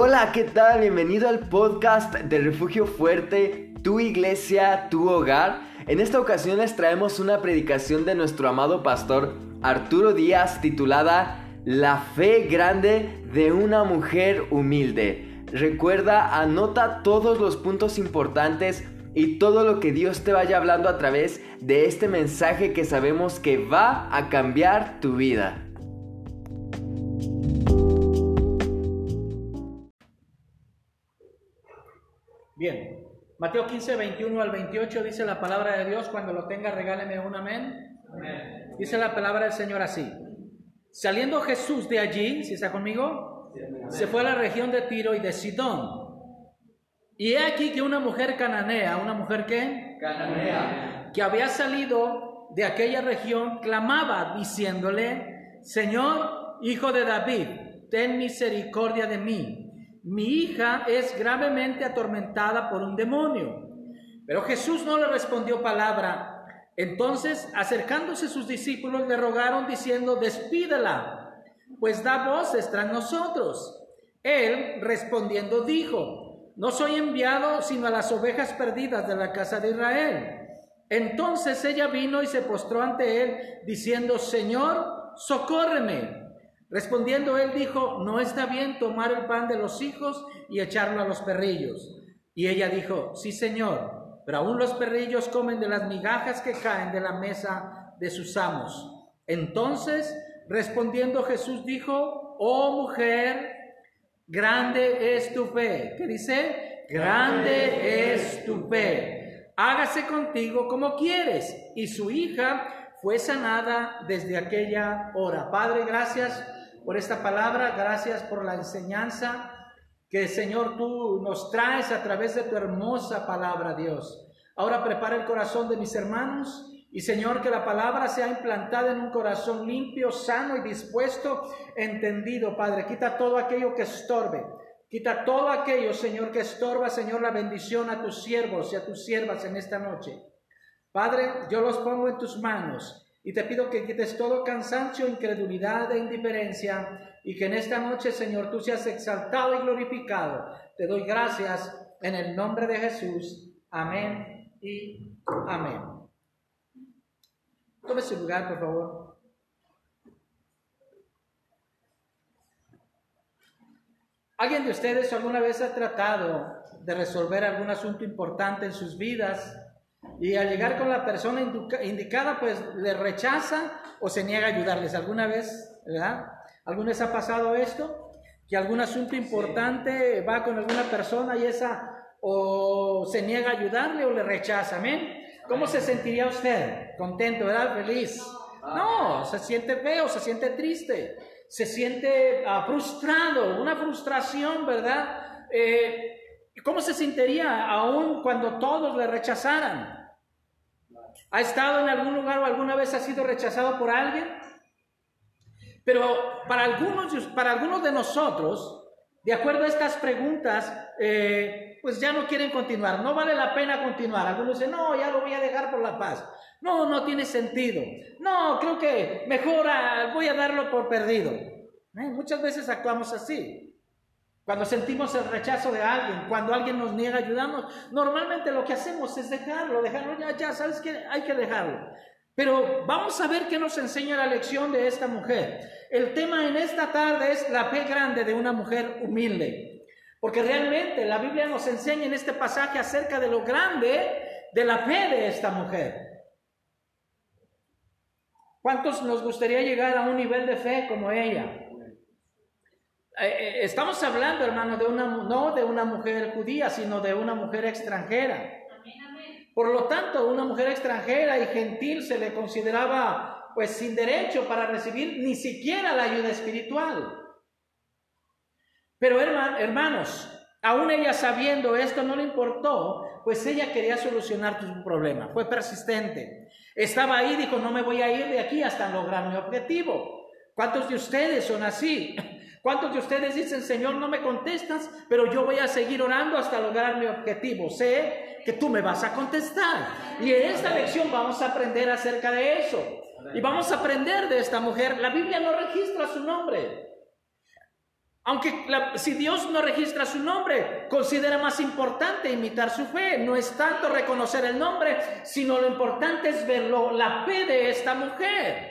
Hola, ¿qué tal? Bienvenido al podcast de Refugio Fuerte, tu iglesia, tu hogar. En esta ocasión les traemos una predicación de nuestro amado pastor Arturo Díaz titulada La fe grande de una mujer humilde. Recuerda, anota todos los puntos importantes y todo lo que Dios te vaya hablando a través de este mensaje que sabemos que va a cambiar tu vida. Mateo 15, 21 al 28 dice la palabra de Dios, cuando lo tenga regáleme un amén. amén. Dice la palabra del Señor así. Saliendo Jesús de allí, si está conmigo, se fue a la región de Tiro y de Sidón. Y he aquí que una mujer cananea, una mujer que cananea, que había salido de aquella región, clamaba diciéndole, Señor, hijo de David, ten misericordia de mí. Mi hija es gravemente atormentada por un demonio. Pero Jesús no le respondió palabra. Entonces, acercándose sus discípulos, le rogaron diciendo, despídela, pues da voces tras nosotros. Él, respondiendo, dijo, no soy enviado sino a las ovejas perdidas de la casa de Israel. Entonces ella vino y se postró ante él, diciendo, Señor, socórreme. Respondiendo él dijo, no está bien tomar el pan de los hijos y echarlo a los perrillos. Y ella dijo, sí, Señor, pero aún los perrillos comen de las migajas que caen de la mesa de sus amos. Entonces, respondiendo Jesús dijo, oh mujer, Grande es tu fe. ¿Qué dice? Grande es tu fe. Hágase contigo como quieres. Y su hija fue sanada desde aquella hora. Padre, gracias por esta palabra. Gracias por la enseñanza que, Señor, tú nos traes a través de tu hermosa palabra, Dios. Ahora prepara el corazón de mis hermanos y Señor, que la palabra sea implantada en un corazón limpio, sano y dispuesto, entendido, Padre. Quita todo aquello que estorbe. Quita todo aquello, Señor, que estorba, Señor, la bendición a tus siervos y a tus siervas en esta noche. Padre, yo los pongo en tus manos y te pido que quites todo cansancio, incredulidad e indiferencia y que en esta noche, Señor, tú seas exaltado y glorificado. Te doy gracias en el nombre de Jesús. Amén y amén. Tome su lugar, por favor. ¿Alguien de ustedes alguna vez ha tratado de resolver algún asunto importante en sus vidas y al llegar con la persona indicada, pues le rechaza o se niega a ayudarles? ¿Alguna vez, verdad? ¿Alguna vez ha pasado esto? Que algún asunto importante va con alguna persona y esa o se niega a ayudarle o le rechaza, amén. ¿Cómo se sentiría usted? Contento, ¿verdad? Feliz. No, se siente feo, se siente triste, se siente uh, frustrado, una frustración, ¿verdad? Eh, ¿Cómo se sentiría aún cuando todos le rechazaran? ¿Ha estado en algún lugar o alguna vez ha sido rechazado por alguien? Pero para algunos, para algunos de nosotros, de acuerdo a estas preguntas, eh, pues ya no quieren continuar, no vale la pena continuar. Algunos dicen, no, ya lo voy a dejar por la paz. No, no tiene sentido. No, creo que mejor ah, voy a darlo por perdido. ¿Eh? Muchas veces actuamos así. Cuando sentimos el rechazo de alguien, cuando alguien nos niega ayudarnos, normalmente lo que hacemos es dejarlo, dejarlo ya, ya, sabes que hay que dejarlo. Pero vamos a ver qué nos enseña la lección de esta mujer. El tema en esta tarde es la fe grande de una mujer humilde. Porque realmente la Biblia nos enseña en este pasaje acerca de lo grande de la fe de esta mujer. ¿Cuántos nos gustaría llegar a un nivel de fe como ella? Eh, eh, estamos hablando, hermano, de una, no de una mujer judía, sino de una mujer extranjera. Por lo tanto, una mujer extranjera y gentil se le consideraba pues sin derecho para recibir ni siquiera la ayuda espiritual. Pero hermanos, aún ella sabiendo esto no le importó, pues ella quería solucionar su problema, fue persistente. Estaba ahí, dijo, no me voy a ir de aquí hasta lograr mi objetivo. ¿Cuántos de ustedes son así? ¿Cuántos de ustedes dicen, Señor, no me contestas, pero yo voy a seguir orando hasta lograr mi objetivo? Sé que tú me vas a contestar. Y en esta lección vamos a aprender acerca de eso. Y vamos a aprender de esta mujer. La Biblia no registra su nombre. Aunque si Dios no registra su nombre, considera más importante imitar su fe. No es tanto reconocer el nombre, sino lo importante es verlo, la fe de esta mujer.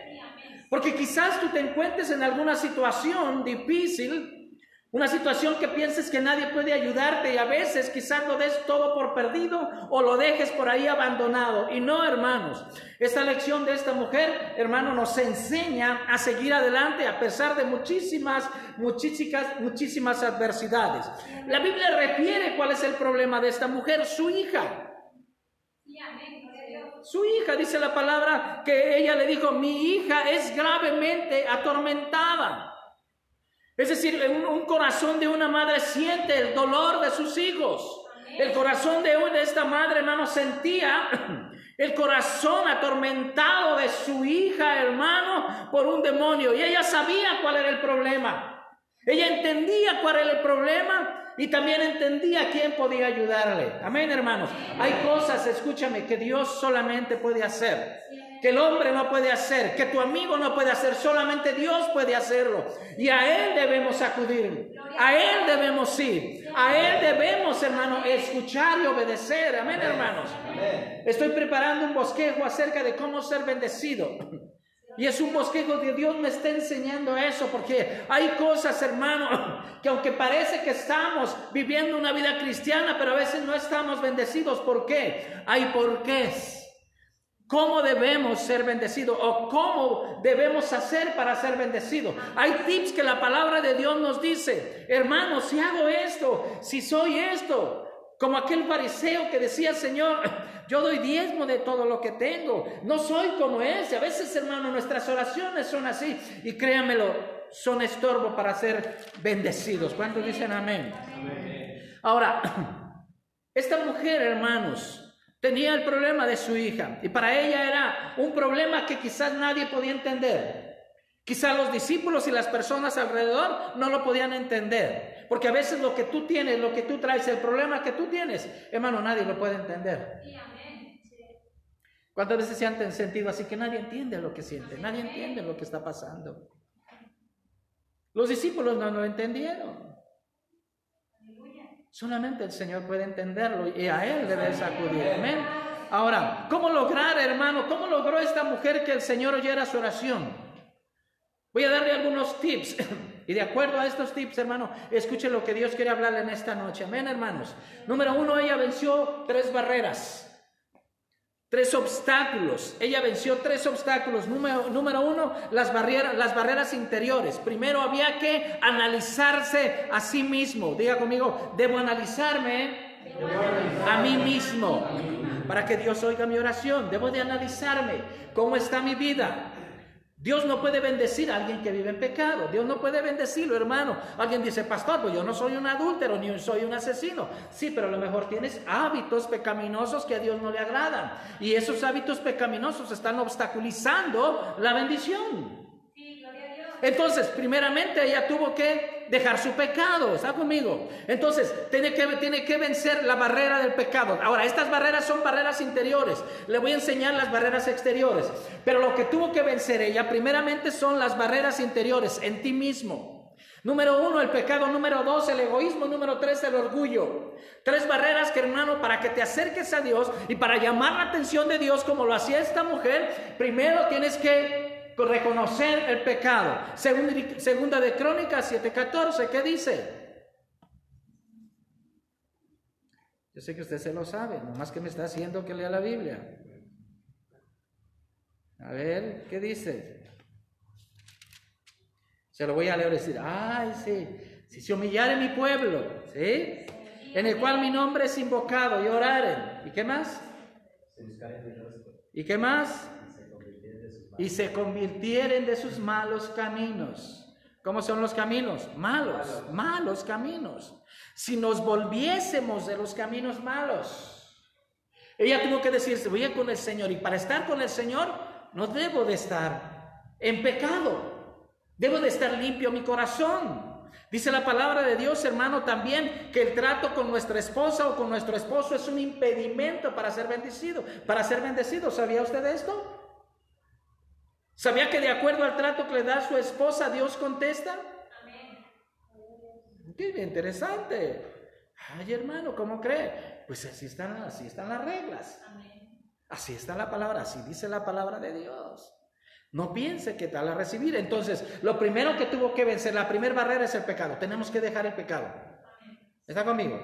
Porque quizás tú te encuentres en alguna situación difícil una situación que pienses que nadie puede ayudarte y a veces quizás lo des todo por perdido o lo dejes por ahí abandonado. Y no, hermanos, esta lección de esta mujer, hermano, nos enseña a seguir adelante a pesar de muchísimas, muchísimas, muchísimas adversidades. La Biblia refiere cuál es el problema de esta mujer, su hija. Su hija, dice la palabra, que ella le dijo, mi hija es gravemente atormentada. Es decir, un, corazón de una madre siente el dolor de sus hijos. El corazón de, de esta madre, hermano, sentía el corazón atormentado de su hija, hermano, por un demonio. Y ella sabía cuál era el problema. Ella entendía cuál era el problema y también entendía quién podía ayudarle. Amén, hermanos. Hay cosas, escúchame, que Dios solamente puede hacer que el hombre no puede hacer, que tu amigo no puede hacer, solamente Dios puede hacerlo. Y a Él debemos acudir, a Él debemos ir, a Él debemos, hermano, escuchar y obedecer. Amén, hermanos. Estoy preparando un bosquejo acerca de cómo ser bendecido. Y es un bosquejo de Dios me está enseñando eso, porque hay cosas, hermano, que aunque parece que estamos viviendo una vida cristiana, pero a veces no estamos bendecidos. ¿Por qué? Hay porqués. ¿Cómo debemos ser bendecidos o cómo debemos hacer para ser bendecidos? Hay tips que la palabra de Dios nos dice, hermanos, si hago esto, si soy esto, como aquel fariseo que decía, Señor, yo doy diezmo de todo lo que tengo, no soy como ese. A veces, hermano, nuestras oraciones son así y créanmelo, son estorbo para ser bendecidos. ¿Cuántos dicen amén? amén? Ahora, esta mujer, hermanos, Tenía el problema de su hija y para ella era un problema que quizás nadie podía entender. Quizás los discípulos y las personas alrededor no lo podían entender. Porque a veces lo que tú tienes, lo que tú traes, el problema que tú tienes, hermano, nadie lo puede entender. ¿Cuántas veces se han sentido así que nadie entiende lo que siente? Nadie entiende lo que está pasando. Los discípulos no lo entendieron. Solamente el Señor puede entenderlo y a Él debes acudir. Amén. Ahora, ¿cómo lograr, hermano? ¿Cómo logró esta mujer que el Señor oyera su oración? Voy a darle algunos tips. Y de acuerdo a estos tips, hermano, escuche lo que Dios quiere hablarle en esta noche. Amén, hermanos. Número uno, ella venció tres barreras. Tres obstáculos. Ella venció tres obstáculos. Número, uno, las barreras, las barreras interiores. Primero había que analizarse a sí mismo. Diga conmigo, debo analizarme a mí mismo para que Dios oiga mi oración. Debo de analizarme cómo está mi vida. Dios no puede bendecir a alguien que vive en pecado. Dios no puede bendecirlo, hermano. Alguien dice, pastor, pues yo no soy un adúltero ni soy un asesino. Sí, pero a lo mejor tienes hábitos pecaminosos que a Dios no le agradan. Y esos hábitos pecaminosos están obstaculizando la bendición. Entonces, primeramente ella tuvo que dejar su pecado, ¿está conmigo? Entonces, tiene que, tiene que vencer la barrera del pecado. Ahora, estas barreras son barreras interiores. Le voy a enseñar las barreras exteriores. Pero lo que tuvo que vencer ella, primeramente son las barreras interiores en ti mismo. Número uno, el pecado. Número dos, el egoísmo. Número tres, el orgullo. Tres barreras que, hermano, para que te acerques a Dios y para llamar la atención de Dios como lo hacía esta mujer, primero tienes que reconocer el pecado. Segunda de Crónicas 7:14, ¿qué dice? Yo sé que usted se lo sabe, nomás que me está haciendo que lea la Biblia. A ver, ¿qué dice? Se lo voy a leer y decir, ay, sí, si se humillare mi pueblo, ¿sí? En el cual mi nombre es invocado y oraren. ¿Y qué más? ¿Y qué más? Y se convirtieren de sus malos caminos. ¿Cómo son los caminos? Malos, malos caminos. Si nos volviésemos de los caminos malos. Ella tuvo que decirse, voy a con el Señor y para estar con el Señor no debo de estar en pecado. Debo de estar limpio mi corazón. Dice la palabra de Dios, hermano, también que el trato con nuestra esposa o con nuestro esposo es un impedimento para ser bendecido. Para ser bendecido, ¿sabía usted esto? ¿Sabía que de acuerdo al trato que le da su esposa, Dios contesta? qué interesante. Ay, hermano, ¿cómo cree? Pues así están, así están las reglas. Así está la palabra, así dice la palabra de Dios. No piense que tal a recibir. Entonces, lo primero que tuvo que vencer, la primera barrera es el pecado. Tenemos que dejar el pecado. ¿Está conmigo?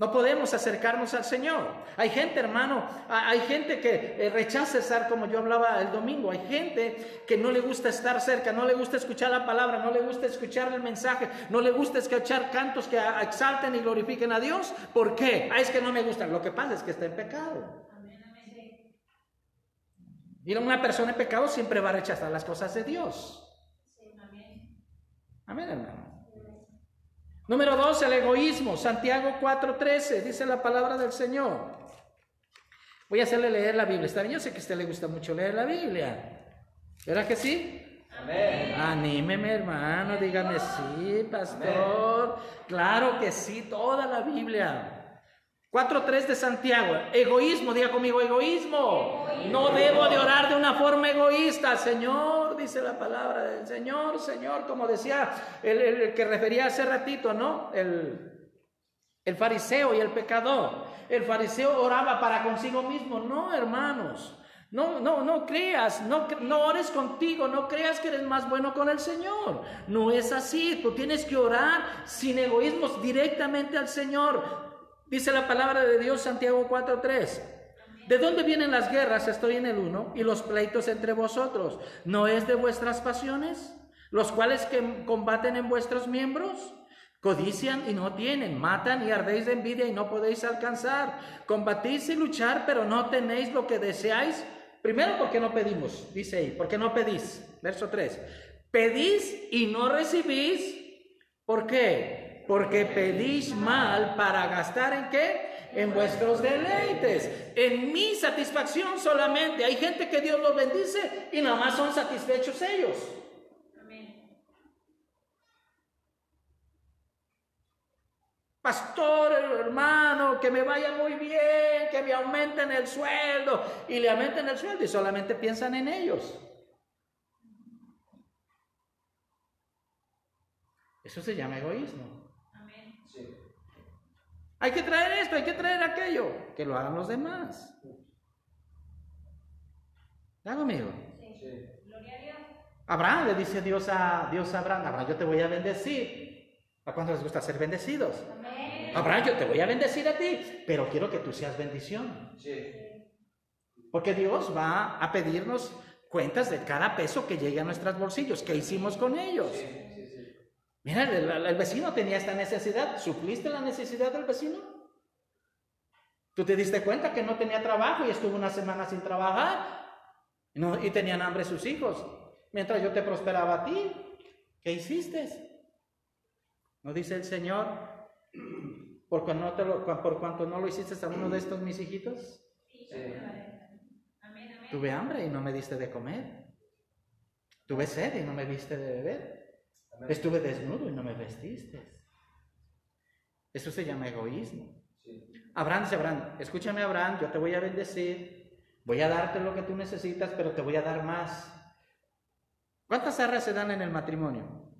No podemos acercarnos al Señor. Hay gente, hermano, hay gente que eh, rechaza estar como yo hablaba el domingo. Hay gente que no le gusta estar cerca, no le gusta escuchar la palabra, no le gusta escuchar el mensaje, no le gusta escuchar cantos que exalten y glorifiquen a Dios. ¿Por qué? Ah, es que no me gusta. Lo que pasa es que está en pecado. Y una persona en pecado siempre va a rechazar las cosas de Dios. Amén, hermano. Número dos, el egoísmo. Santiago 4:13, dice la palabra del Señor. Voy a hacerle leer la Biblia. Está bien, yo sé que a usted le gusta mucho leer la Biblia. ¿Verdad que sí? Amén. Anímeme, hermano, dígame sí, pastor. Claro que sí, toda la Biblia. 4.3 de Santiago, egoísmo, diga conmigo, egoísmo. No debo de orar de una forma egoísta, Señor, dice la palabra del Señor, Señor, como decía el, que refería hace ratito, ¿no? El, el fariseo y el pecador. El fariseo oraba para consigo mismo, no, hermanos. No, no, no creas, no, no ores contigo, no creas que eres más bueno con el Señor. No es así, tú tienes que orar sin egoísmos directamente al Señor. Dice la palabra de Dios, Santiago 4:3. ¿De dónde vienen las guerras? Estoy en el 1. Y los pleitos entre vosotros. ¿No es de vuestras pasiones? Los cuales que combaten en vuestros miembros. Codician y no tienen, matan y ardéis de envidia y no podéis alcanzar. Combatís y luchar, pero no tenéis lo que deseáis. Primero, porque no pedimos, dice ahí, porque no pedís. Verso 3. Pedís y no recibís. ¿Por qué? porque pedís mal para gastar en qué? En vuestros deleites, en mi satisfacción solamente. Hay gente que Dios los bendice y nada más son satisfechos ellos. Pastor, hermano, que me vaya muy bien, que me aumenten el sueldo y le aumenten el sueldo y solamente piensan en ellos. Eso se llama egoísmo. Hay que traer esto, hay que traer aquello. Que lo hagan los demás. ¿Está conmigo? Sí. Gloria a Dios. Abraham le dice Dios a Dios a Abraham, Abraham, yo te voy a bendecir. ¿A cuántos les gusta ser bendecidos? Amén. Abraham, yo te voy a bendecir a ti, pero quiero que tú seas bendición. Sí. Porque Dios va a pedirnos cuentas de cada peso que llegue a nuestros bolsillos. ¿Qué hicimos con ellos? Sí. Mira, el, vecino tenía esta necesidad. ¿Supliste la necesidad del vecino? ¿Tú te diste cuenta que no tenía trabajo y estuvo una semana sin trabajar? y tenían hambre sus hijos. Mientras yo te prosperaba a ti, ¿qué hiciste? ¿No dice el Señor? ¿Por cuanto no, te lo, por cuanto no lo hiciste a uno de estos mis hijitos? Tuve hambre y no me diste de comer. Tuve sed y no me diste de beber. Estuve desnudo y no me vestiste. Eso se llama egoísmo. Abraham dice, Abraham, escúchame Abraham, yo te voy a bendecir, voy a darte lo que tú necesitas, pero te voy a dar más. ¿Cuántas arras se dan en el matrimonio?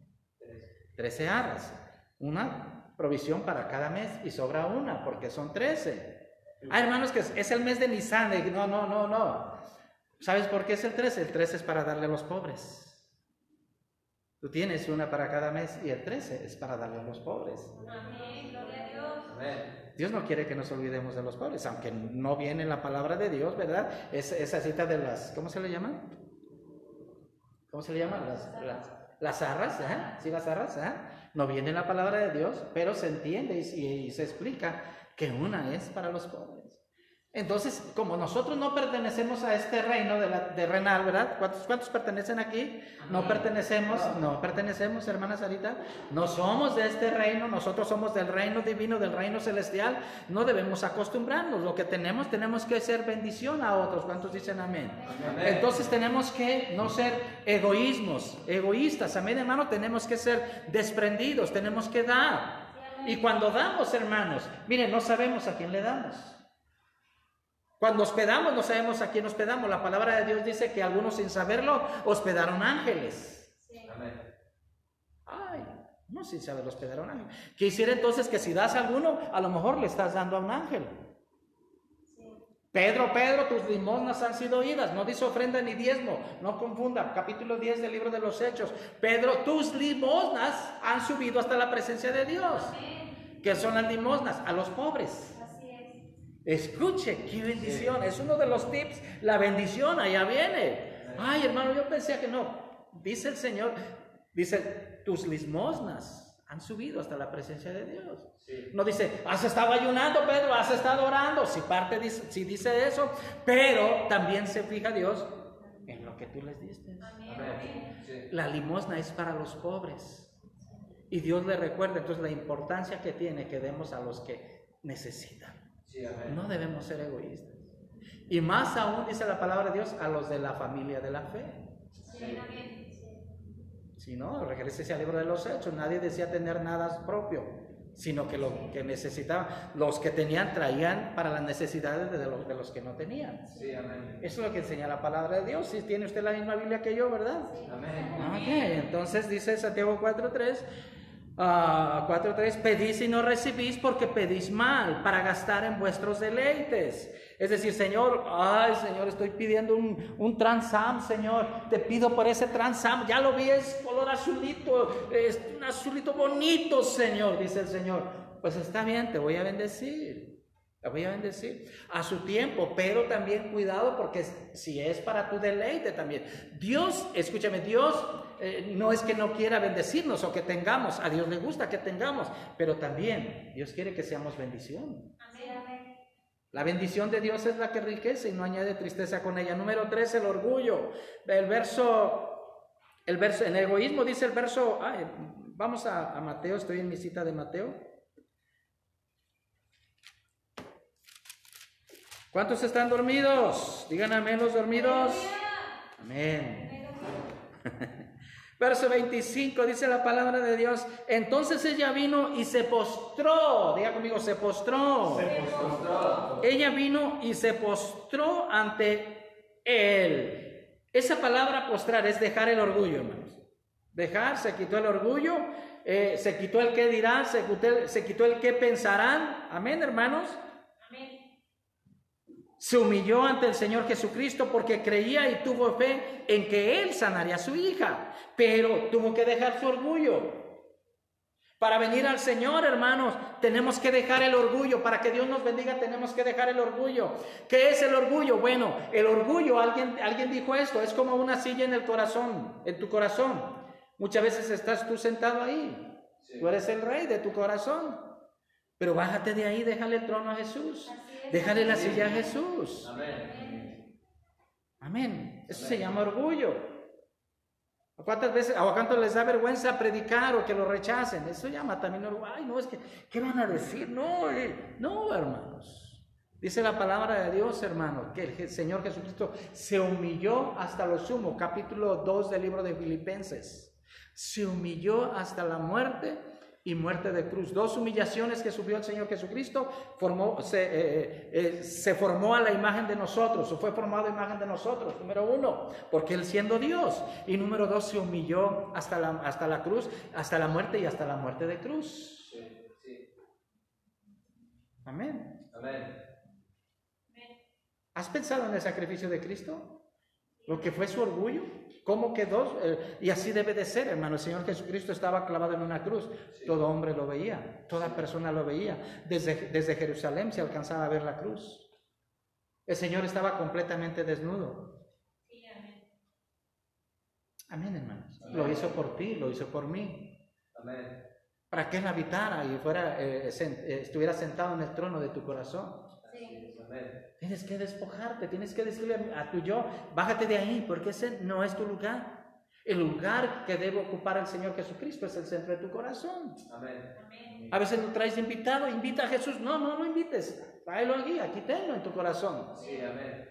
Trece arras. Una provisión para cada mes y sobra una, porque son trece. Ah, hermanos, que es el mes de Nisan. No, no, no, no. ¿Sabes por qué es el 13? El 13 es para darle a los pobres. Tú tienes una para cada mes y el 13 es para darle a los pobres. Amén, gloria a Dios. Dios no quiere que nos olvidemos de los pobres, aunque no viene la palabra de Dios, ¿verdad? Es, esa cita de las, ¿cómo se le llama? ¿Cómo se le llama? Las, las, arras, ¿eh? Sí, las arras, ¿eh? No viene la palabra de Dios, pero se entiende y se explica que una es para los pobres. Entonces, como nosotros no pertenecemos a este reino de, la, de renal, ¿verdad? ¿Cuántos, ¿Cuántos, pertenecen aquí? No pertenecemos, no pertenecemos, hermana Sarita. No somos de este reino, nosotros somos del reino divino, del reino celestial. No debemos acostumbrarnos. Lo que tenemos, tenemos que ser bendición a otros. ¿Cuántos dicen amén? Entonces tenemos que no ser egoísmos, egoístas. Amén, hermano. Tenemos que ser desprendidos, tenemos que dar. Y cuando damos, hermanos, miren, no sabemos a quién le damos. Cuando hospedamos no sabemos a quién hospedamos. La palabra de Dios dice que algunos sin saberlo hospedaron ángeles. Ay, No, si sabe hospedar a un ángel. Quisiera entonces que si das a alguno, a lo mejor le estás dando a un ángel. Pedro, Pedro, tus limosnas han sido oídas. No dice ofrenda ni diezmo. No confunda. Capítulo 10 del libro de los Hechos. Pedro, tus limosnas han subido hasta la presencia de Dios. ¿Qué son las limosnas? A los pobres. Escuche, qué bendición. Es uno de los tips. La bendición allá viene. Ay, hermano, yo pensé que no. Dice el Señor, dice, tus limosnas han subido hasta la presencia de Dios. No dice, has estado ayunando, Pedro, has estado orando. Si parte dice, si dice eso, pero también se fija Dios en lo que tú les diste. La limosna es para los pobres. Y Dios le recuerda entonces la importancia que tiene que demos a los que necesitan. No debemos ser egoístas. Y más aún dice la palabra de Dios a los de la familia de la fe. Si no, regrese al libro de los hechos. Nadie decía tener nada propio, sino que lo que necesitaban, los que tenían traían para las necesidades de los, de los que no tenían. Sí, amén. Eso es lo que enseña la palabra de Dios. Si tiene usted la misma Biblia que yo, ¿verdad? Amén. entonces dice Santiago 4.3. 4.3, pedís y no recibís porque pedís mal para gastar en vuestros deleites. Es decir, Señor, ay Señor, estoy pidiendo un, un Transam, Señor, te pido por ese Transam, ya lo vi, es color azulito, es un azulito bonito, Señor, dice el Señor. Pues está bien, te voy a bendecir. Te voy a bendecir a su tiempo, pero también cuidado porque si es para tu deleite también. Dios, escúchame, Dios eh, no es que no quiera bendecirnos o que tengamos, a Dios le gusta que tengamos, pero también Dios quiere que seamos bendición. La bendición de Dios es la que enriquece y no añade tristeza con ella. Número tres, el orgullo. El verso, el verso, en egoísmo dice el verso, vamos a, a Mateo, estoy en mi cita de Mateo. ¿Cuántos están dormidos? Digan amén los dormidos. Amén. Verso 25 dice la palabra de Dios. Entonces ella vino y se postró. Diga conmigo, se postró. Se postró. Ella vino y se postró ante él. Esa palabra postrar es dejar el orgullo, hermanos. Dejar, se quitó el orgullo, eh, se quitó el que dirán, se quitó se quitó el que pensarán. Amén, hermanos se humilló ante el Señor Jesucristo porque creía y tuvo fe en que Él sanaría a su hija, pero tuvo que dejar su orgullo. Para venir al Señor, hermanos, tenemos que dejar el orgullo. Para que Dios nos bendiga, tenemos que dejar el orgullo. ¿Qué es el orgullo? Bueno, el orgullo, alguien, alguien dijo esto, es como una silla en el corazón, en tu corazón. Muchas veces estás tú sentado ahí. Tú eres el rey de tu corazón. Pero bájate de ahí, déjale el trono a Jesús. Déjale la silla a Jesús. Amén. Amén. Eso se llama orgullo. ¿A cuántas veces, a cuántos les da vergüenza predicar o que lo rechacen? Eso llama también orgullo. Ay, no, es que, ¿qué van a decir? No, eh, no, hermanos. Dice la palabra de Dios, hermano, que el Señor Jesucristo se humilló hasta lo sumo. Capítulo 2 del libro de Filipenses. Se humilló hasta la muerte y muerte de cruz. Dos humillaciones que sufrió el Señor Jesucristo, formó, se, eh, eh, eh, se, formó a la imagen de nosotros, o fue formado a imagen de nosotros, número uno, porque Él siendo Dios, y número dos, se humilló hasta la, hasta la cruz, hasta la muerte y hasta la muerte de cruz. Amén. Amén. ¿Has pensado en el sacrificio de Cristo? Lo que fue su orgullo. ¿Cómo quedó? Eh, y así debe de ser, hermano. El Señor Jesucristo estaba clavado en una cruz. Todo hombre lo veía, toda persona lo veía. Desde, desde Jerusalén se alcanzaba a ver la cruz. El Señor estaba completamente desnudo. amén. hermanos. Lo hizo por ti, lo hizo por mí. Amén. Para que Él habitara y fuera, eh, eh, estuviera sentado en el trono de tu corazón. Tienes que despojarte, tienes que decirle a tu yo, bájate de ahí, porque ese no es tu lugar. El lugar que debe ocupar el Señor Jesucristo es el centro de tu corazón. A veces lo traes invitado, invita a Jesús. No, no lo invites. Tráelo aquí, aquí tenlo en tu corazón. Sí, amén.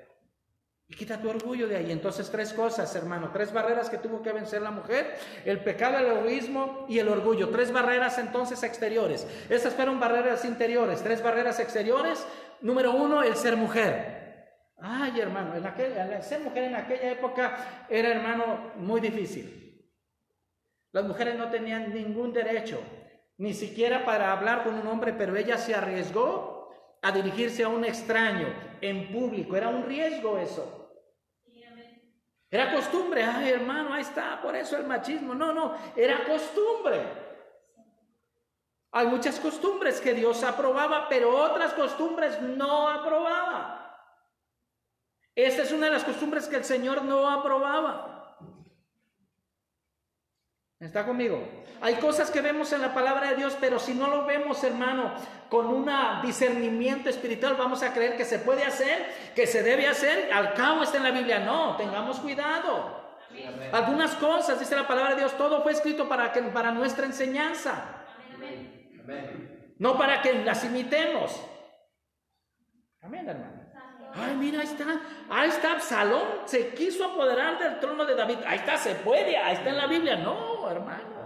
Y quita tu orgullo de ahí. Entonces, tres cosas, hermano. Tres barreras que tuvo que vencer la mujer. El pecado, el egoísmo y el orgullo. Tres barreras entonces exteriores. Esas fueron barreras interiores. Tres barreras exteriores. Número uno, el ser mujer. Ay, hermano, el ser mujer en aquella época era, hermano, muy difícil. Las mujeres no tenían ningún derecho, ni siquiera para hablar con un hombre, pero ella se arriesgó a dirigirse a un extraño en público. Era un riesgo eso. Era costumbre, ay hermano, ahí está, por eso el machismo. No, no, era costumbre. Hay muchas costumbres que Dios aprobaba, pero otras costumbres no aprobaba. Esta es una de las costumbres que el Señor no aprobaba. ¿Está conmigo? Hay cosas que vemos en la palabra de Dios, pero si no lo vemos, hermano, con un discernimiento espiritual, vamos a creer que se puede hacer, que se debe hacer. Al cabo está en la Biblia. No, tengamos cuidado. Algunas cosas, dice la palabra de Dios, todo fue escrito para, que, para nuestra enseñanza. No para que las imitemos. Amén, hermano. Ay, mira, ahí está, ahí está Absalón, se quiso apoderar del trono de David. Ahí está, se puede, ahí está en la Biblia. No, hermano.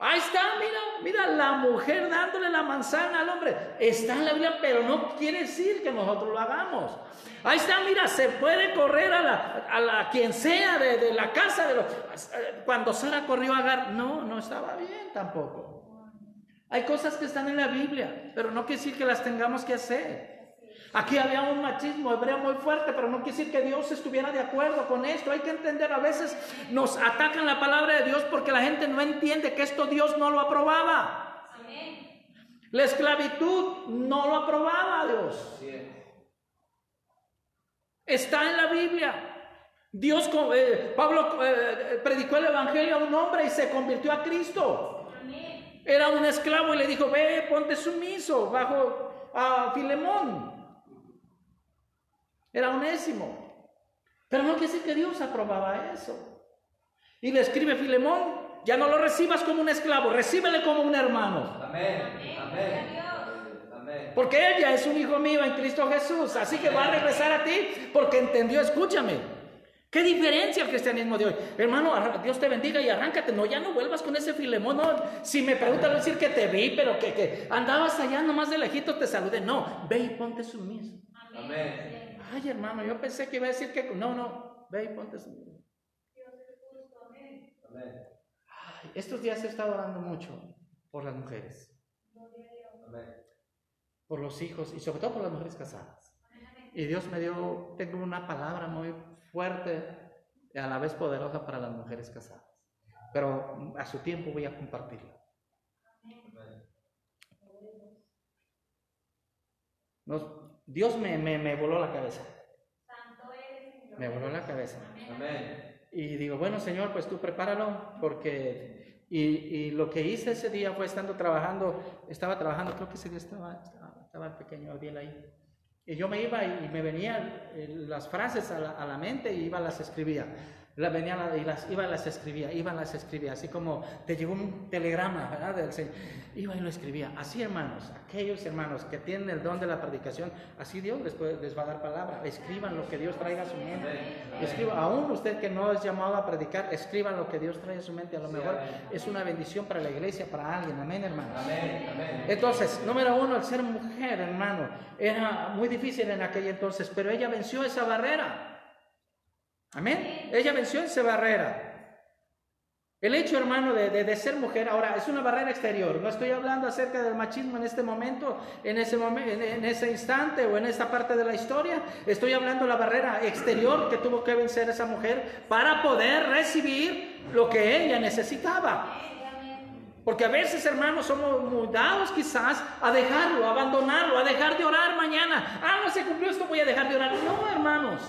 Ahí está, mira, mira la mujer dándole la manzana al hombre. Está en la Biblia, pero no quiere decir que nosotros lo hagamos. Ahí está, mira, se puede correr a la, a la quien sea de, la casa de los. Cuando Sara corrió a Agar, no, no estaba bien tampoco. Hay cosas que están en la Biblia, pero no quiere decir que las tengamos que hacer. Aquí había un machismo hebreo muy fuerte, pero no quiere decir que Dios estuviera de acuerdo con esto. Hay que entender, a veces nos atacan la palabra de Dios porque la gente no entiende que esto Dios no lo aprobaba. La esclavitud no lo aprobaba Dios. Está en la Biblia. Dios, eh, Pablo eh, predicó el Evangelio a un hombre y se convirtió a Cristo. Era un esclavo y le dijo, ve, ponte sumiso bajo a Filemón. Era onésimo. Pero no quiere decir que Dios aprobaba eso. Y le escribe Filemón, ya no lo recibas como un esclavo, recíbele como un hermano. Amén. Amén. Porque ella es un hijo mío en Cristo Jesús. Así que va a regresar a ti porque entendió, escúchame. ¿Qué diferencia el cristianismo de hoy? Hermano, Dios te bendiga y arráncate. No, ya no vuelvas con ese filemón. No, si me preguntan, decir que te vi, pero que, que andabas allá nomás de lejito te saludé. No, ve y ponte sumiso. Amén. Ay, hermano, yo pensé que iba a decir que no, no, ve y ponte su. Ay, estos días he estado orando mucho por las mujeres. Por los hijos y sobre todo por las mujeres casadas. Y Dios me dio, tengo una palabra muy fuerte a la vez poderosa para las mujeres casadas. Pero a su tiempo voy a compartirla. Nos, Dios me, me, voló la cabeza. Me voló la cabeza. Y digo, bueno, Señor, pues tú prepáralo, porque. Y, lo que hice ese día fue estando trabajando, estaba trabajando, creo que ese día estaba, estaba, el pequeño Abdiel ahí. Y yo me iba y, me venían las frases a la, a la mente y iba las escribía la venía y las iba y las escribía, iba y las escribía, así como te llegó un telegrama, ¿verdad? Del Señor, iba y lo escribía. Así, hermanos, aquellos hermanos que tienen el don de la predicación, así Dios les, les va a dar palabra. Escriban lo que Dios traiga a su mente. Escriba, aún usted que no es llamado a predicar, escriban lo que Dios trae a su mente. A lo mejor es una bendición para la iglesia, para alguien. Amén, hermanos. Entonces, número uno, el ser mujer, hermano, era muy difícil en aquel entonces, pero ella venció esa barrera. Amén. Ella venció esa barrera. El hecho, hermano, de, ser mujer, ahora es una barrera exterior. No estoy hablando acerca del machismo en este momento, en ese, momento, en, ese instante o en esta parte de la historia. Estoy hablando de la barrera exterior que tuvo que vencer esa mujer para poder recibir lo que ella necesitaba. Porque a veces, hermanos, somos muy dados quizás a dejarlo, a abandonarlo, a dejar de orar mañana. Ah, no se cumplió esto, voy a dejar de orar. No, hermanos.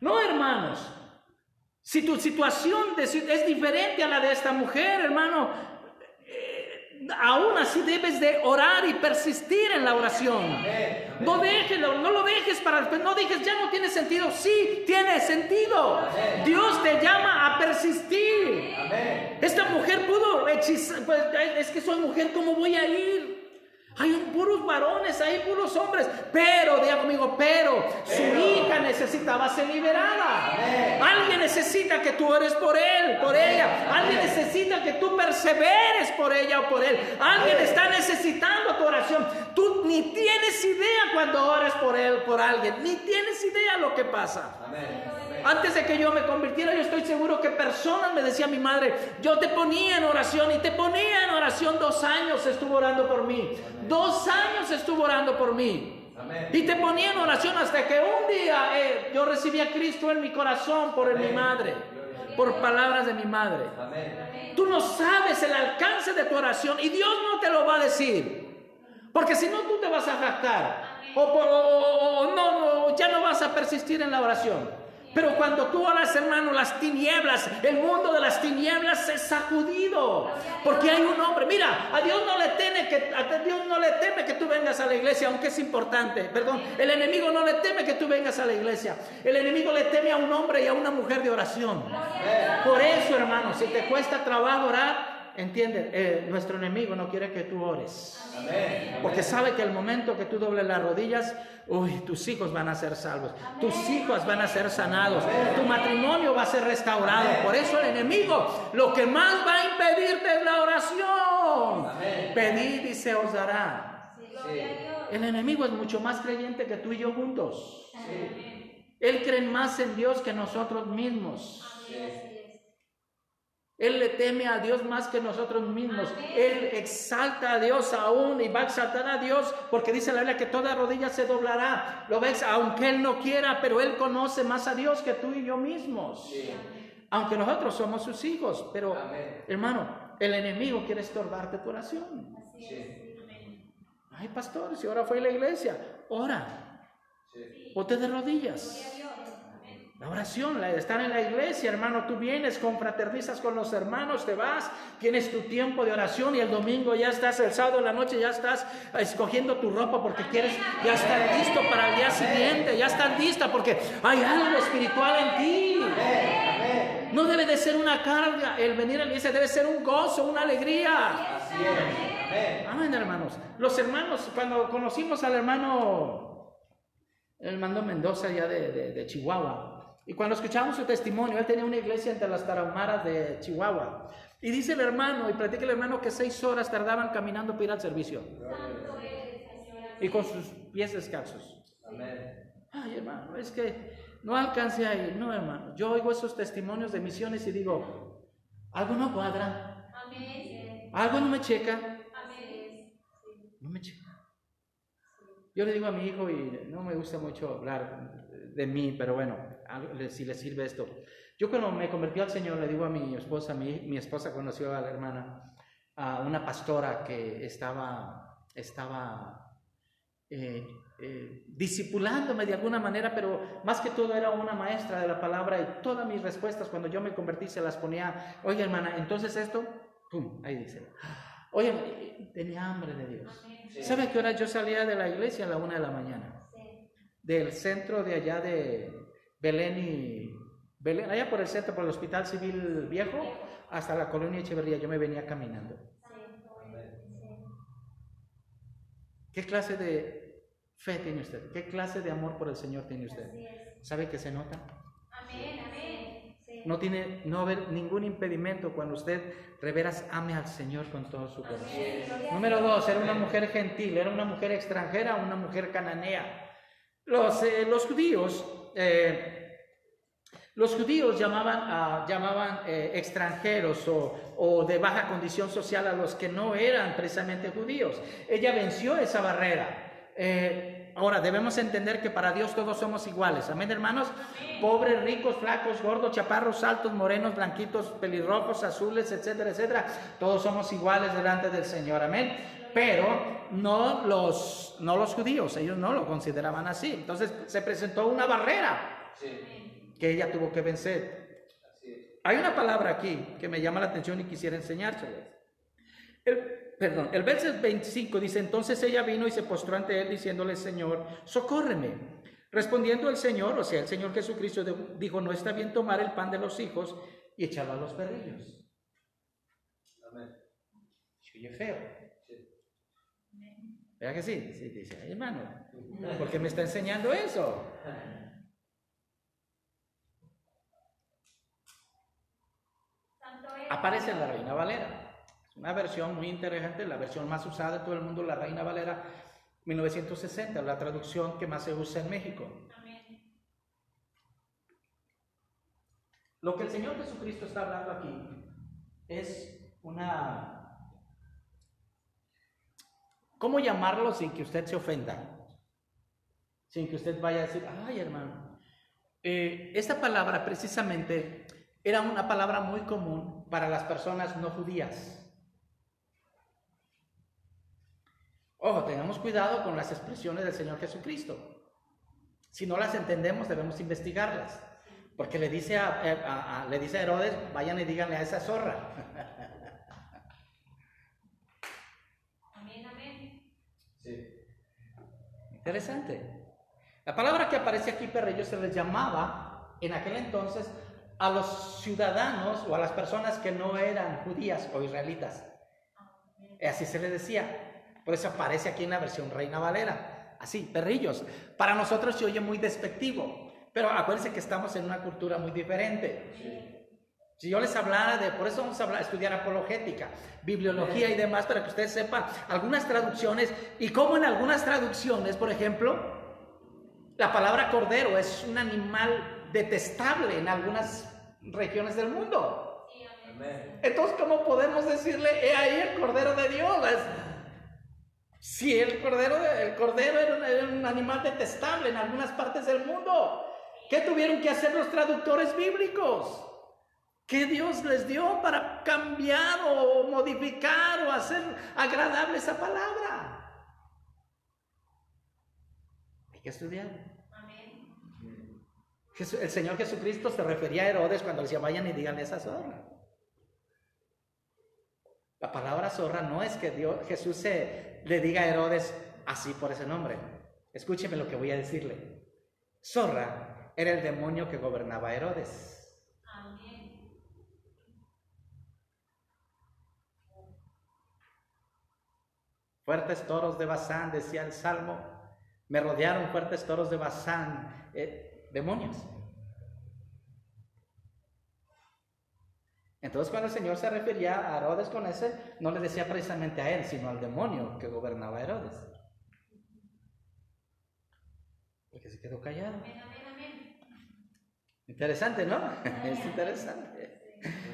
No, hermanos. Si tu situación es diferente a la de esta mujer, hermano, eh, aún así debes de orar y persistir en la oración. No déjelo, no lo dejes para no digas ya no tiene sentido. Sí, tiene sentido. Dios te llama a persistir. Esta mujer pudo hechizar, pues, es que soy mujer, ¿cómo voy a ir? Hay puros varones, hay puros hombres. Pero, diga conmigo, pero, su hija necesitaba ser liberada. Alguien necesita que tú ores por él, por ella. Alguien necesita que tú perseveres por ella o por él. Alguien está necesitando tu oración. Tú ni tienes idea cuando oras por él, por alguien. Ni tienes idea lo que pasa. Antes de que yo me convirtiera, yo estoy seguro que personas me decía mi madre, yo te ponía en oración y te ponía en oración dos años estuvo orando por mí. Dos años estuvo orando por mí. Y te ponía en oración hasta que un día eh, yo recibí a Cristo en mi corazón por mi madre, por palabras de mi madre. Tú no sabes el alcance de tu oración y Dios no te lo va a decir. Porque si no, tú te vas a jactar. O, no, ya no vas a persistir en la oración. Pero cuando tú oras, hermano, las tinieblas, el mundo de las tinieblas es sacudido. Porque hay un hombre. Mira, a Dios no le teme que a Dios no le teme que tú vengas a la iglesia, aunque es importante. Perdón, el enemigo no le teme que tú vengas a la iglesia. El enemigo le teme a un hombre y a una mujer de oración. Por eso, hermano, si te cuesta trabajo orar, entiende, eh, nuestro enemigo no quiere que tú ores. Porque sabe que el momento que tú dobles las rodillas, uy, tus hijos van a ser salvos, tus hijos van a ser sanados, tu matrimonio va a ser restaurado. Por eso el enemigo lo que más va a impedirte es la oración. Pedid y se os dará. El enemigo es mucho más creyente que tú y yo juntos. Él cree más en Dios que nosotros mismos. Él le teme a Dios más que nosotros mismos. Él exalta a Dios aún y va a exaltar a Dios porque dice la Biblia que toda rodilla se doblará. Lo ves, aunque Él no quiera, pero Él conoce más a Dios que tú y yo mismos. Aunque nosotros somos sus hijos, pero hermano, el enemigo quiere estorbarte tu oración. Ay, pastor, si ahora fue a la iglesia, ora. O te de rodillas. La oración, la de estar en la iglesia, hermano, tú vienes, confraternizas con los hermanos, te vas, tienes tu tiempo de oración y el domingo ya estás, el sábado en la noche ya estás escogiendo tu ropa porque quieres, ya estar listo para el día siguiente, ya estás lista porque hay algo espiritual en ti. No debe de ser una carga el venir a la iglesia, debe ser un gozo, una alegría. Amén, hermanos. Los hermanos, cuando conocimos al hermano, el hermano Mendoza ya de Chihuahua, y cuando escuchamos su testimonio, él tenía una iglesia entre las tarahumaras de Chihuahua. Y dice el hermano, y platica el hermano, que seis horas tardaban caminando para ir al servicio. Y con sus pies descalzos. Ay, hermano, es que no alcancé ahí. No, hermano. Yo oigo esos testimonios de misiones y digo, algo no cuadra. Algo no me checa. No me checa. Yo le digo a mi hijo, y no me gusta mucho hablar de mí, pero bueno, si le sirve esto. Yo cuando me convertí al Señor, le digo a mi esposa, mi, mi esposa conoció a la hermana, a una pastora que estaba, estaba eh, eh, disipulándome de alguna manera, pero más que todo era una maestra de la palabra y todas mis respuestas cuando yo me convertí se las ponía, oye hermana, entonces esto, pum, ahí dice. Oye, tenía hambre de Dios. ¿Sabe qué hora yo salía de la iglesia a la una de la mañana? del centro de allá de Belén y Belén, allá por el centro, por el Hospital Civil Viejo, hasta la colonia Echeverría, yo me venía caminando. ¿Qué clase de fe tiene usted? ¿Qué clase de amor por el Señor tiene usted? ¿Sabe que se nota? No tiene, no haber ningún impedimento cuando usted reveras ame al Señor con todo su corazón. Número dos, era una mujer gentil, era una mujer extranjera, una mujer cananea. Los, eh, los judíos, eh, los judíos llamaban, llamaban eh, extranjeros o, o, de baja condición social a los que no eran precisamente judíos. Ella venció esa barrera. Ahora, debemos entender que para Dios todos somos iguales. Amén, hermanos. Pobres, ricos, flacos, gordos, chaparros, altos, morenos, blanquitos, pelirrojos, azules, etcétera, etcétera. Todos somos iguales delante del Señor. Amén pero no los, no los judíos, ellos no lo consideraban así. Entonces se presentó una barrera que ella tuvo que vencer. Hay una palabra aquí que me llama la atención y quisiera enseñárseles. El, perdón, el verso 25 dice, entonces ella vino y se postró ante él diciéndole, Señor, socórreme. Respondiendo el Señor, o sea, el Señor Jesucristo dijo, no está bien tomar el pan de los hijos y echarlo a los perrillos. Amén. oye feo. ¿Verdad que sí? Sí, dice, hermano, ¿por qué me está enseñando eso? Aparece la Reina Valera. Es una versión muy interesante, la versión más usada de todo el mundo, la Reina Valera 1960, la traducción que más se usa en México. Lo que el Señor Jesucristo está hablando aquí es una... ¿Cómo llamarlo sin que usted se ofenda? Sin que usted vaya a decir, ay hermano. Eh, esta palabra precisamente era una palabra muy común para las personas no judías. Ojo, tengamos cuidado con las expresiones del Señor Jesucristo. Si no las entendemos, debemos investigarlas. Porque le dice a, le dice a Herodes, vayan y díganle a esa zorra. Amén, amén. Sí. Interesante. La palabra que aparece aquí, perrillo, se les llamaba en aquel entonces a los ciudadanos o a las personas que no eran judías o israelitas. Así se les decía. Por eso aparece aquí en la versión Reina Valera. Así, perrillos. Para nosotros se oye muy despectivo, pero acuérdense que estamos en una cultura muy diferente. Si yo les hablara de, por eso vamos a hablar, estudiar apologética, bibliología y demás, para que ustedes sepan algunas traducciones y cómo en algunas traducciones, por ejemplo, la palabra cordero es un animal detestable en algunas regiones del mundo. Entonces, ¿cómo podemos decirle, he ahí el cordero de Dios? Si el cordero, el cordero era un, animal detestable en algunas partes del mundo, ¿qué tuvieron que hacer los traductores bíblicos? ¿Qué Dios les dio para cambiar o modificar o hacer agradable esa palabra? Hay que estudiar. El Señor Jesucristo se refería a Herodes cuando decía, vayan y díganle esa zorra. La palabra zorra no es que Dios, Jesús se, le diga a Herodes así por ese nombre. Escúcheme lo que voy a decirle. Zorra era el demonio que gobernaba a Herodes. Fuertes toros de Bazán, decía el Salmo. Me rodearon fuertes toros de Bazán, eh, demonios. Entonces cuando el Señor se refería a Herodes con ese, no le decía precisamente a él, sino al demonio que gobernaba a Herodes. Porque se quedó callado. Interesante, ¿no? Es interesante.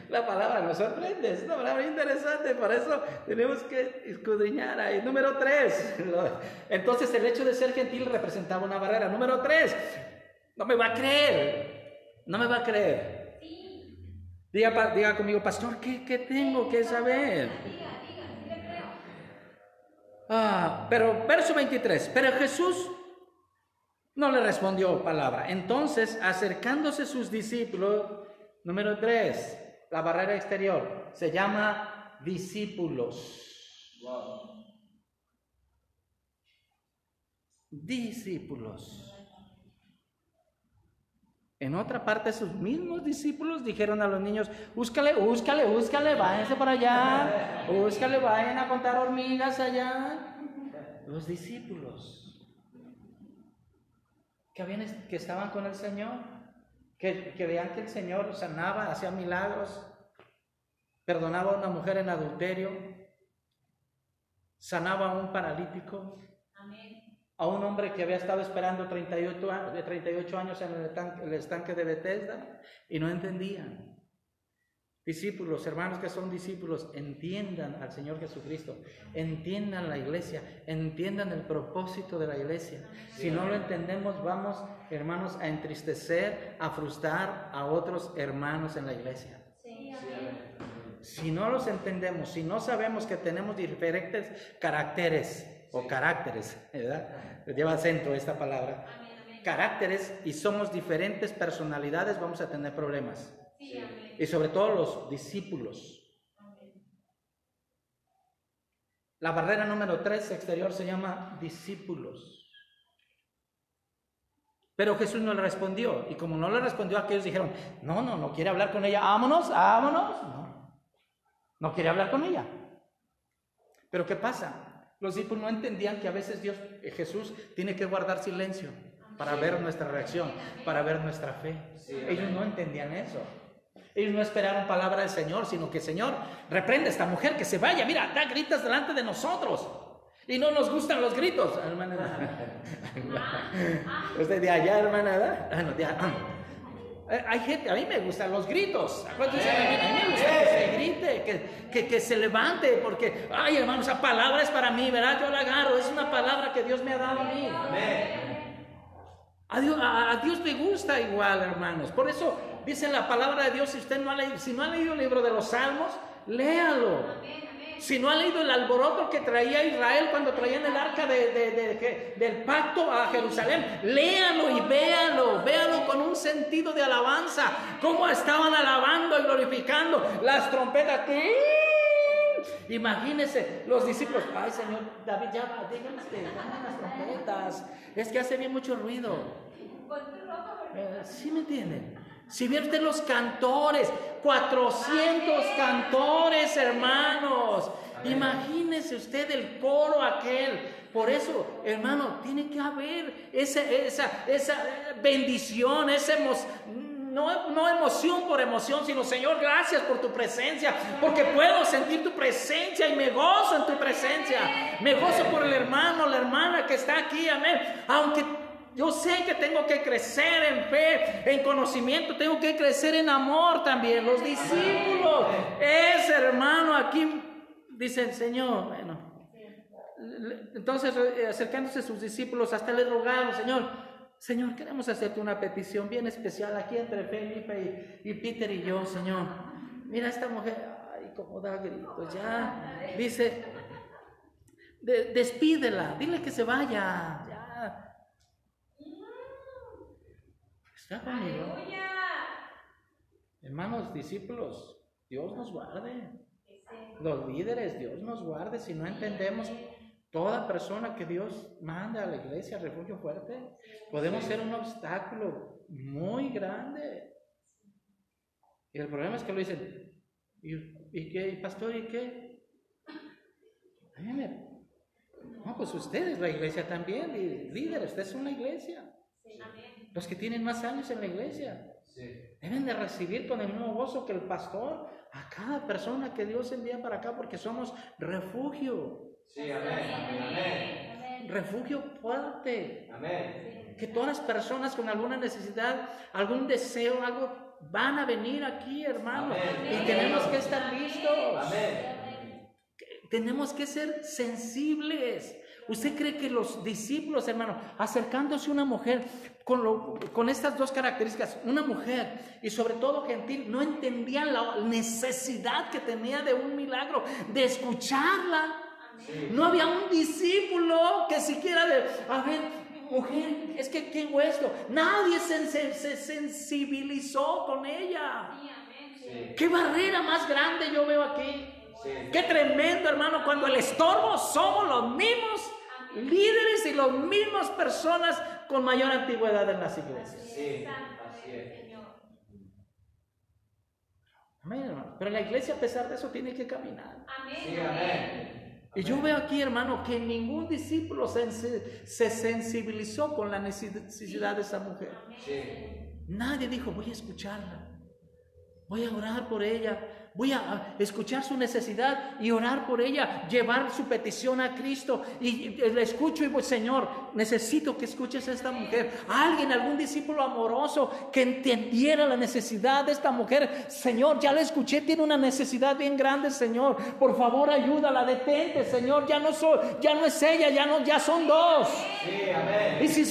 La palabra nos sorprende, es una palabra interesante, por eso tenemos que escudriñar ahí. Número tres, entonces el hecho de ser gentil representaba una barrera. Número tres, no me va a creer, no me va a creer. Diga, diga conmigo, pastor, ¿qué, ¿qué, tengo que saber? Ah, pero verso 23, pero Jesús no le respondió palabra. Entonces, acercándose sus discípulos, número 3, la barrera exterior, se llama discípulos. Discípulos. En otra parte, sus mismos discípulos dijeron a los niños, búscale, búscale, búscale, váyanse para allá, búscale, vayan a contar hormigas allá. Los discípulos que, habían, que estaban con el Señor, que, que vean que el Señor sanaba, hacía milagros, perdonaba a una mujer en adulterio, sanaba a un paralítico. Amén a un hombre que había estado esperando 38, años, 38 años en el estanque, de Bethesda y no entendían. Discípulos, hermanos que son discípulos, entiendan al Señor Jesucristo, entiendan la iglesia, entiendan el propósito de la iglesia. Si no lo entendemos, vamos, hermanos, a entristecer, a frustrar a otros hermanos en la iglesia. Si no los entendemos, si no sabemos que tenemos diferentes caracteres, o caracteres, ¿verdad? Lleva acento esta palabra. Caracteres y somos diferentes personalidades, vamos a tener problemas. Y sobre todo los discípulos. La barrera número tres exterior se llama discípulos. Pero Jesús no le respondió. Y como no le respondió, aquellos dijeron, no, no, no quiere hablar con ella, vámonos, vámonos. No, no quiere hablar con ella. Pero ¿qué pasa? Los discípulos no entendían que a veces Dios, eh, Jesús, tiene que guardar silencio para ver nuestra reacción, para ver nuestra fe. Ellos no entendían eso. Ellos no esperaron palabra del Señor, sino que Señor, reprende a esta mujer que se vaya. Mira, da gritas delante de nosotros. Y no nos gustan los gritos, hermana. Usted de allá, hermana, ah, no, de allá. Eh, hay gente, a mí me gustan los gritos. A mí, me gusta que se grite, que, que, que, se levante, porque, ay hermano, esa palabra es para mí, ¿verdad? Yo la agarro, es una palabra que Dios me ha dado a mí. A Dios, a, Dios le gusta igual, hermanos. Por eso dice la palabra de Dios, si usted no ha leído, si no ha leído el libro de los Salmos, léalo. Si no ha leído el alboroto que traía Israel cuando traían el arca de, del pacto a Jerusalén, léalo y véalo, véalo con un sentido de alabanza. Cómo estaban alabando y glorificando las trompetas. Imagínense los discípulos. Ay, Señor, David, ya, díganme las trompetas. Es que hace bien mucho ruido. Eh, ¿Sí me entienden? Si vierte los cantores, 400 cantores, hermanos. Imagínese usted el coro aquel. Por eso, hermano, tiene que haber esa, esa, esa bendición, esa no, no, emoción por emoción, sino Señor, gracias por tu presencia, porque puedo sentir tu presencia y me gozo en tu presencia. Me gozo por el hermano, la hermana que está aquí, amén. Aunque yo sé que tengo que crecer en fe, en conocimiento, tengo que crecer en amor también. Los discípulos, ese hermano aquí, dice el Señor, bueno. Entonces, eh, acercándose a sus discípulos, hasta le rogaron, Señor, Señor, queremos hacerte una petición bien especial aquí entre Felipe y, Peter y yo, Señor. Mira esta mujer, ay, cómo da gritos, ya. Dice, despídela, dile que se vaya, ya. ¿Está conmigo? Hermanos, discípulos, Dios nos guarde. Los líderes, Dios nos guarde si no entendemos toda persona que Dios manda a la iglesia, refugio fuerte, podemos ser un obstáculo muy grande. Y el problema es que lo dicen, ¿y, qué, pastor, y qué? No, pues ustedes, la iglesia también, líderes, ustedes son la iglesia. Los que tienen más años en la iglesia. Deben de recibir con el mismo gozo que el pastor a cada persona que Dios envía para acá porque somos refugio. Sí, amén. Refugio fuerte. Amén. Que todas las personas con alguna necesidad, algún deseo, algo, van a venir aquí, hermano. Y tenemos que estar listos. Amén. Tenemos que ser sensibles. ¿Usted cree que los discípulos, hermano, acercándose a una mujer con, con, estas dos características, una mujer y sobre todo gentil, no entendían la necesidad que tenía de un milagro, de escucharla? No había un discípulo que siquiera de, a ver, mujer, es que qué hueso. Nadie se, sensibilizó con ella. Qué barrera más grande yo veo aquí. Qué tremendo, hermano, cuando el estorbo somos los mismos líderes y las mismas personas con mayor antigüedad en las iglesias. Sí, así es. Amén, Pero la iglesia, a pesar de eso, tiene que caminar. Amén. Y yo veo aquí, hermano, que ningún discípulo se, se sensibilizó con la necesidad de esa mujer. Nadie dijo, voy a escucharla, voy a orar por ella, Voy a escuchar su necesidad y orar por ella, llevar su petición a Cristo. Y le escucho y voy, Señor, necesito que escuches a esta mujer. Alguien, algún discípulo amoroso que entendiera la necesidad de esta mujer. Señor, ya la escuché, tiene una necesidad bien grande, Señor. Por favor, ayúdala, detente, Señor. Ya no soy, ya no es ella, ya no, ya son dos. Y si,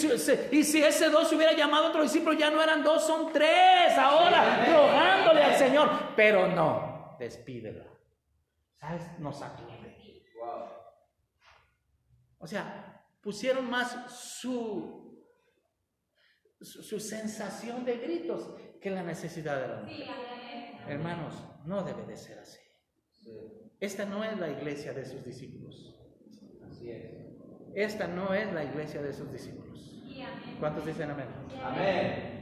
y si ese dos hubiera llamado a otro discípulo, ya no eran dos, son tres. Ahora, rogándole al Señor. Pero no despídela. ¿Sabes? Nos acude. O sea, pusieron más su, su, sensación de gritos que la necesidad de la mujer. Hermanos, no debe de ser así. Esta no es la iglesia de sus discípulos. Así es. Esta no es la iglesia de sus discípulos. ¿Cuántos dicen amén? Amén.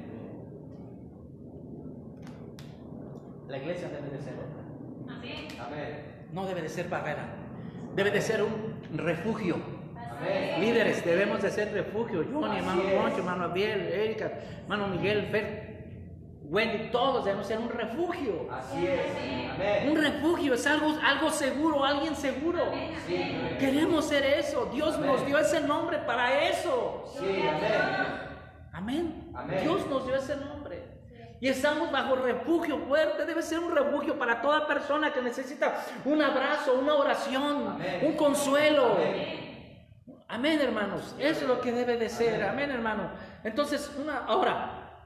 La iglesia debe de ser otra. No debe de ser barrera, debe de ser un refugio. Líderes, debemos de ser refugio. Johnny, hermano Poncho, hermano Abiel, Erika, hermano Miguel, Fer, Wendy, todos debemos ser un refugio. Así es. Un refugio es algo, algo seguro, alguien seguro. Queremos ser eso. Dios nos dio ese nombre para eso. amén. Amén. Dios nos dio ese nombre. Y estamos bajo refugio fuerte. Debe ser un refugio para toda persona que necesita un abrazo, una oración, un consuelo. Amén. hermanos. Eso es lo que debe de ser. Amén, hermano. Entonces, una, ahora,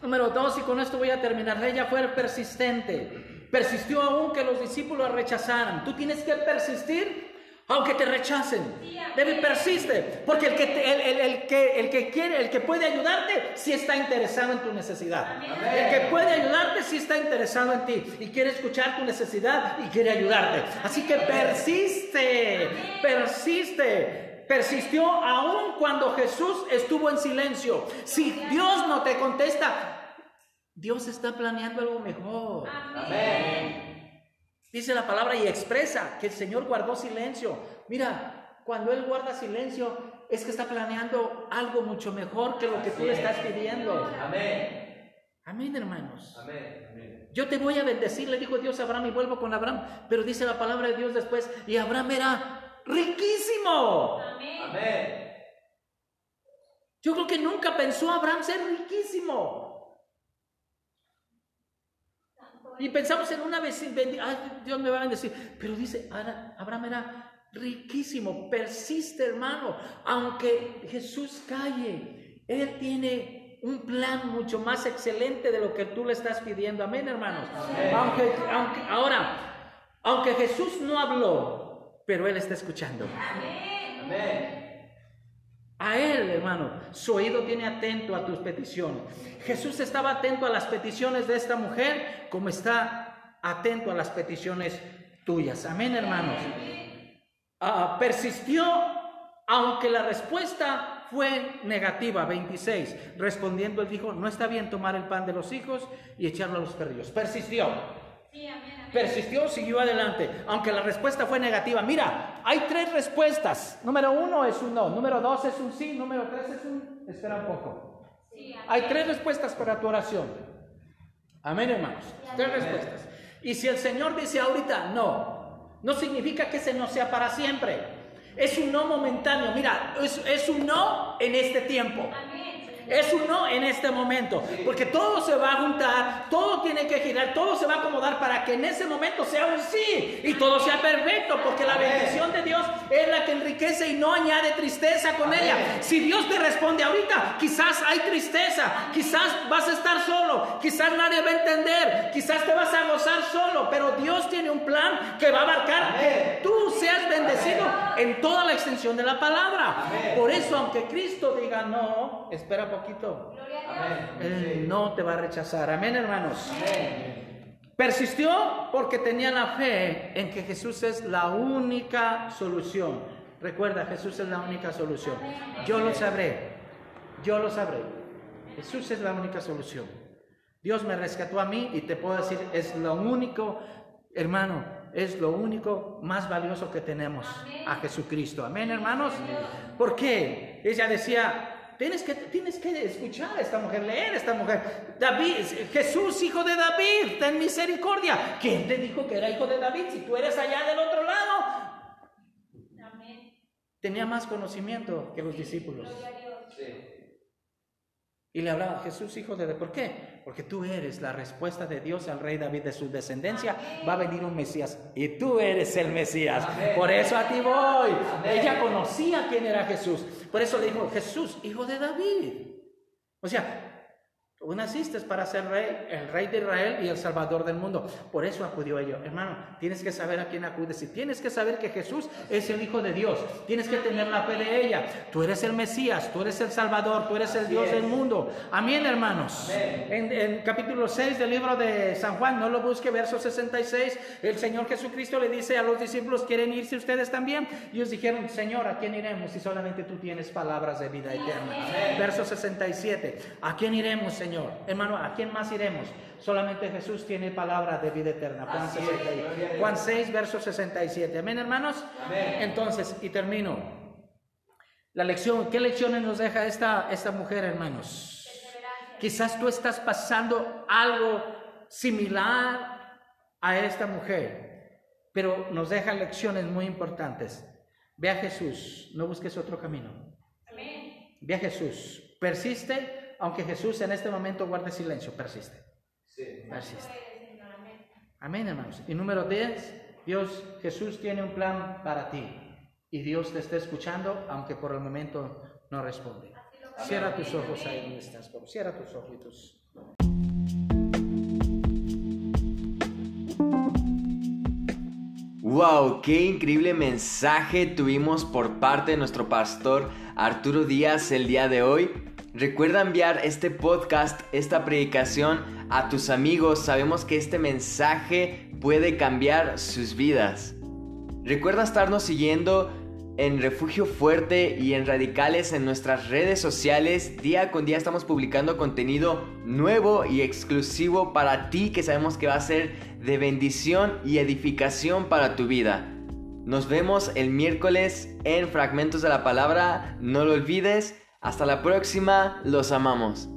número dos, y con esto voy a terminar. Ella fue persistente. Persistió aún que los discípulos rechazaran. Tú tienes que persistir aunque te rechacen. Debe persiste, porque el que, el, que, el que quiere, el que puede ayudarte, sí está interesado en tu necesidad. El que puede ayudarte, sí está interesado en ti y quiere escuchar tu necesidad y quiere ayudarte. Así que persiste, persiste. Persistió aún cuando Jesús estuvo en silencio. Si Dios no te contesta, Dios está planeando algo mejor. Amén. Dice la palabra y expresa que el Señor guardó silencio. Mira, cuando Él guarda silencio es que está planeando algo mucho mejor que lo que tú le estás pidiendo. Amén. Amén, hermanos. Amén. Yo te voy a bendecir, le dijo Dios a Abraham y vuelvo con Abraham. Pero dice la palabra de Dios después, y Abraham era riquísimo. Amén. Yo creo que nunca pensó Abraham ser riquísimo. Y pensamos en una vez, Dios me va a bendecir. Pero dice, Abraham era riquísimo, persiste hermano, aunque Jesús calle, Él tiene un plan mucho más excelente de lo que tú le estás pidiendo. Amén, hermanos. Aunque, aunque, ahora, aunque Jesús no habló, pero Él está escuchando. Amén. A Él, hermano, su oído tiene atento a tus peticiones. Jesús estaba atento a las peticiones de esta mujer como está atento a las peticiones tuyas. Amén, hermanos. Ah, persistió aunque la respuesta fue negativa, 26. Respondiendo, él dijo, no está bien tomar el pan de los hijos y echarlo a los perrillos. Persistió. Persistió, siguió adelante, aunque la respuesta fue negativa. Mira, hay tres respuestas. Número uno es un no, número dos es un sí, número tres es un espera un poco. hay tres respuestas para tu oración. Amén, hermanos. tres respuestas. Y si el Señor dice ahorita no, no significa que ese no sea para siempre. Es un no momentáneo. Mira, es, es un no en este tiempo. Es un no en este momento. Porque todo se va a juntar, todo tiene que girar, todo se va a acomodar para que en ese momento sea un sí y todo sea perfecto. Porque la bendición de Dios es la que enriquece y no añade tristeza con ella. Si Dios te responde ahorita, quizás hay tristeza, quizás vas a estar solo, quizás nadie va a entender, quizás te vas a gozar solo. Pero Dios tiene un plan que va a abarcar que tú seas bendecido en toda la extensión de la palabra. Por eso, aunque Cristo diga no, espera poquito. Él no te va a rechazar. Amén, hermanos. Persistió porque tenía la fe en que Jesús es la única solución. Recuerda, Jesús es la única solución. Yo lo sabré. Yo lo sabré. Jesús es la única solución. Dios me rescató a mí y te puedo decir, es lo único, hermano, es lo único más valioso que tenemos a Jesucristo. Amén, hermanos. ¿Por qué? Ella decía, Tienes que, tienes que escuchar a esta mujer, leer a esta mujer. David, Jesús, hijo de David, ten misericordia. ¿Quién te dijo que era hijo de David si tú eres allá del otro lado? Tenía más conocimiento que los discípulos. Y le hablaba, Jesús, hijo de David. ¿Por qué? Porque tú eres la respuesta de Dios al rey David de su descendencia. Va a venir un Mesías y tú eres el Mesías. Por eso a ti voy. Ella conocía quién era Jesús. Por eso le dijo, Jesús, hijo de David. O sea, Tú naciste para ser rey, el rey de Israel y el salvador del mundo. Por eso acudió ello. Hermano, tienes que saber a quién acudes y tienes que saber que Jesús es el Hijo de Dios. Tienes que tener la fe de ella. Tú eres el Mesías, tú eres el Salvador, tú eres el Dios del mundo. Amén, hermanos. En, en, capítulo 6 del libro de San Juan, no lo busque, verso 66, el Señor Jesucristo le dice a los discípulos, ¿quieren irse ustedes también? Y ellos dijeron, Señor, ¿a quién iremos si solamente tú tienes palabras de vida eterna? Verso 67, ¿a quién iremos, Señor? Señor. Hermano, ¿a quién más iremos? Solamente Jesús tiene palabra de vida eterna. Juan, 6, verso 67. Amén, hermanos. Entonces, y termino. La lección, ¿qué lecciones nos deja esta, esta mujer, hermanos? Quizás tú estás pasando algo similar a esta mujer, pero nos deja lecciones muy importantes. Ve a Jesús, no busques otro camino. Ve a Jesús, persiste aunque Jesús en este momento guarde silencio, persiste. Persiste. Amén, hermanos. Y número 10, Dios, Jesús tiene un plan para ti. Y Dios te está escuchando, aunque por el momento no responde. Cierra tus ojos ahí donde estás. Cierra tus ojos. Wow, qué increíble mensaje tuvimos por parte de nuestro pastor Arturo Díaz el día de hoy. Recuerda enviar este podcast, esta predicación a tus amigos. Sabemos que este mensaje puede cambiar sus vidas. Recuerda estarnos siguiendo en Refugio Fuerte y en Radicales en nuestras redes sociales. Día con día estamos publicando contenido nuevo y exclusivo para ti que sabemos que va a ser de bendición y edificación para tu vida. Nos vemos el miércoles en Fragmentos de la Palabra. No lo olvides. Hasta la próxima. Los amamos.